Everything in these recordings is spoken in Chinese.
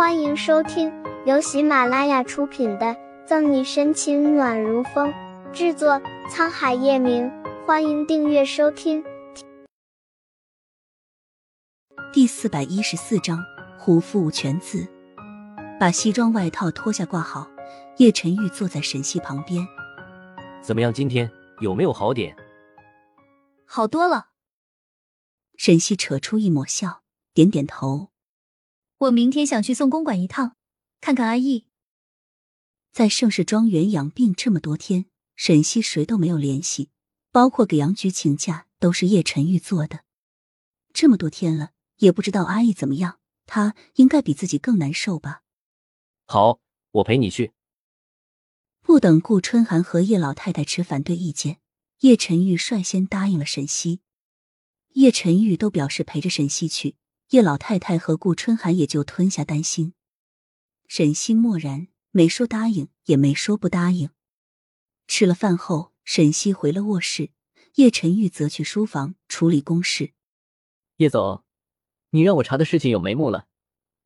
欢迎收听由喜马拉雅出品的《赠你深情暖如风》，制作沧海夜明。欢迎订阅收听。第四百一十四章：胡父全字。把西装外套脱下挂好，叶晨玉坐在沈西旁边。怎么样？今天有没有好点？好多了。沈西扯出一抹笑，点点头。我明天想去宋公馆一趟，看看阿义。在盛世庄园养病这么多天，沈西谁都没有联系，包括给杨局请假都是叶晨玉做的。这么多天了，也不知道阿义怎么样，他应该比自己更难受吧。好，我陪你去。不等顾春寒和叶老太太持反对意见，叶晨玉率先答应了沈西。叶晨玉都表示陪着沈西去，叶老太太和顾春寒也就吞下担心。沈西默然，没说答应，也没说不答应。吃了饭后，沈西回了卧室，叶晨玉则去书房处理公事。叶总，你让我查的事情有眉目了。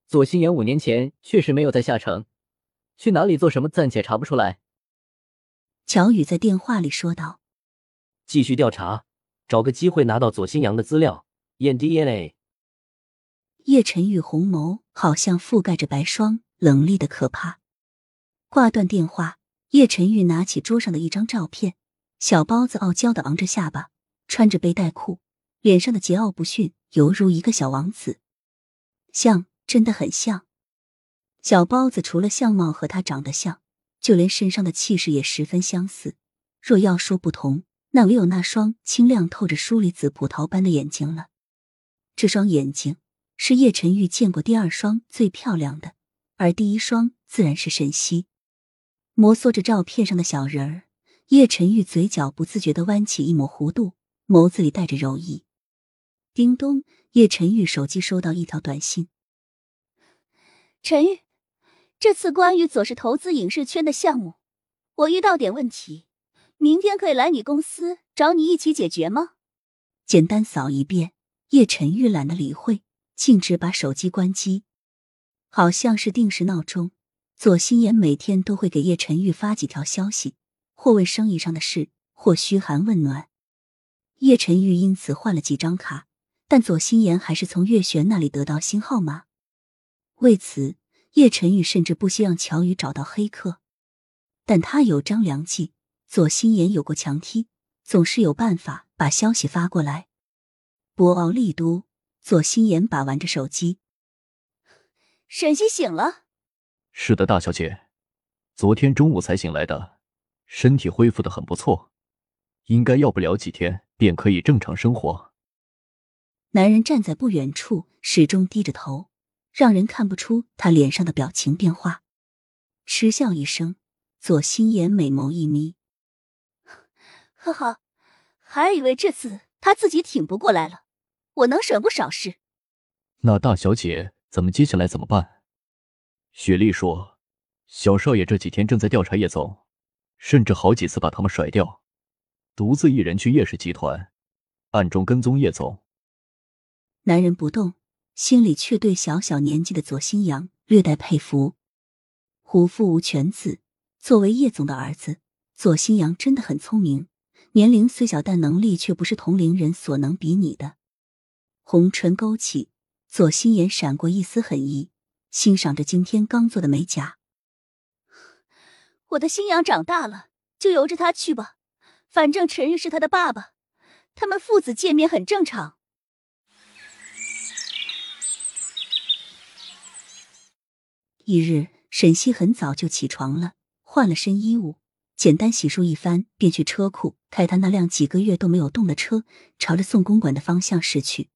左心言五年前确实没有在下城，去哪里做什么暂且查不出来。乔宇在电话里说道：“继续调查，找个机会拿到左新阳的资料，验 DNA。”叶晨玉红眸好像覆盖着白霜，冷厉的可怕。挂断电话，叶晨玉拿起桌上的一张照片，小包子傲娇的昂着下巴，穿着背带裤，脸上的桀骜不驯犹如一个小王子，像。真的很像小包子，除了相貌和他长得像，就连身上的气势也十分相似。若要说不同，那唯有那双清亮透着疏离紫葡萄般的眼睛了。这双眼睛是叶晨玉见过第二双最漂亮的，而第一双自然是沈西。摩挲着照片上的小人儿，叶晨玉嘴角不自觉的弯起一抹弧度，眸子里带着柔意。叮咚，叶晨玉手机收到一条短信。陈玉，这次关于左氏投资影视圈的项目，我遇到点问题，明天可以来你公司找你一起解决吗？简单扫一遍，叶晨玉懒得理会，径直把手机关机。好像是定时闹钟，左心言每天都会给叶晨玉发几条消息，或问生意上的事，或嘘寒问暖。叶晨玉因此换了几张卡，但左心言还是从月璇那里得到新号码。为此，叶晨玉甚至不惜让乔宇找到黑客，但他有张良计。左心言有过强踢，总是有办法把消息发过来。博鳌丽都，左心言把玩着手机。沈西醒了。是的，大小姐，昨天中午才醒来的，身体恢复的很不错，应该要不了几天便可以正常生活。男人站在不远处，始终低着头。让人看不出他脸上的表情变化，嗤笑一声，左心言美眸一眯，呵呵，还以为这次他自己挺不过来了，我能省不少事。那大小姐，咱们接下来怎么办？雪莉说，小少爷这几天正在调查叶总，甚至好几次把他们甩掉，独自一人去叶氏集团，暗中跟踪叶总。男人不动。心里却对小小年纪的左新阳略带佩服。虎父无犬子，作为叶总的儿子，左新阳真的很聪明。年龄虽小，但能力却不是同龄人所能比拟的。红唇勾起，左心眼闪过一丝狠意，欣赏着今天刚做的美甲。我的新阳长大了，就由着他去吧。反正陈玉是他的爸爸，他们父子见面很正常。一日，沈西很早就起床了，换了身衣物，简单洗漱一番，便去车库开他那辆几个月都没有动的车，朝着宋公馆的方向驶去。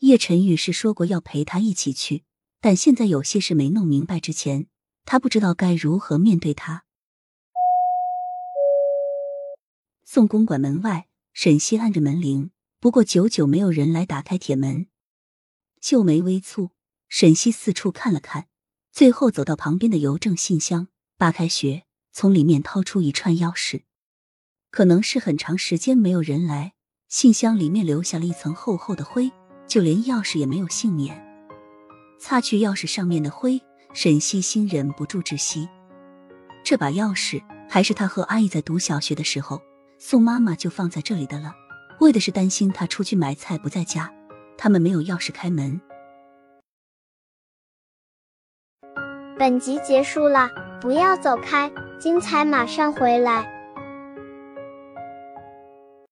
叶晨玉是说过要陪他一起去，但现在有些事没弄明白之前，他不知道该如何面对他。宋公馆门外，沈西按着门铃，不过久久没有人来打开铁门，秀眉微蹙，沈西四处看了看。最后走到旁边的邮政信箱，扒开穴，从里面掏出一串钥匙。可能是很长时间没有人来，信箱里面留下了一层厚厚的灰，就连钥匙也没有幸免。擦去钥匙上面的灰，沈西心忍不住窒息。这把钥匙还是他和阿姨在读小学的时候，宋妈妈就放在这里的了，为的是担心他出去买菜不在家，他们没有钥匙开门。本集结束了，不要走开，精彩马上回来。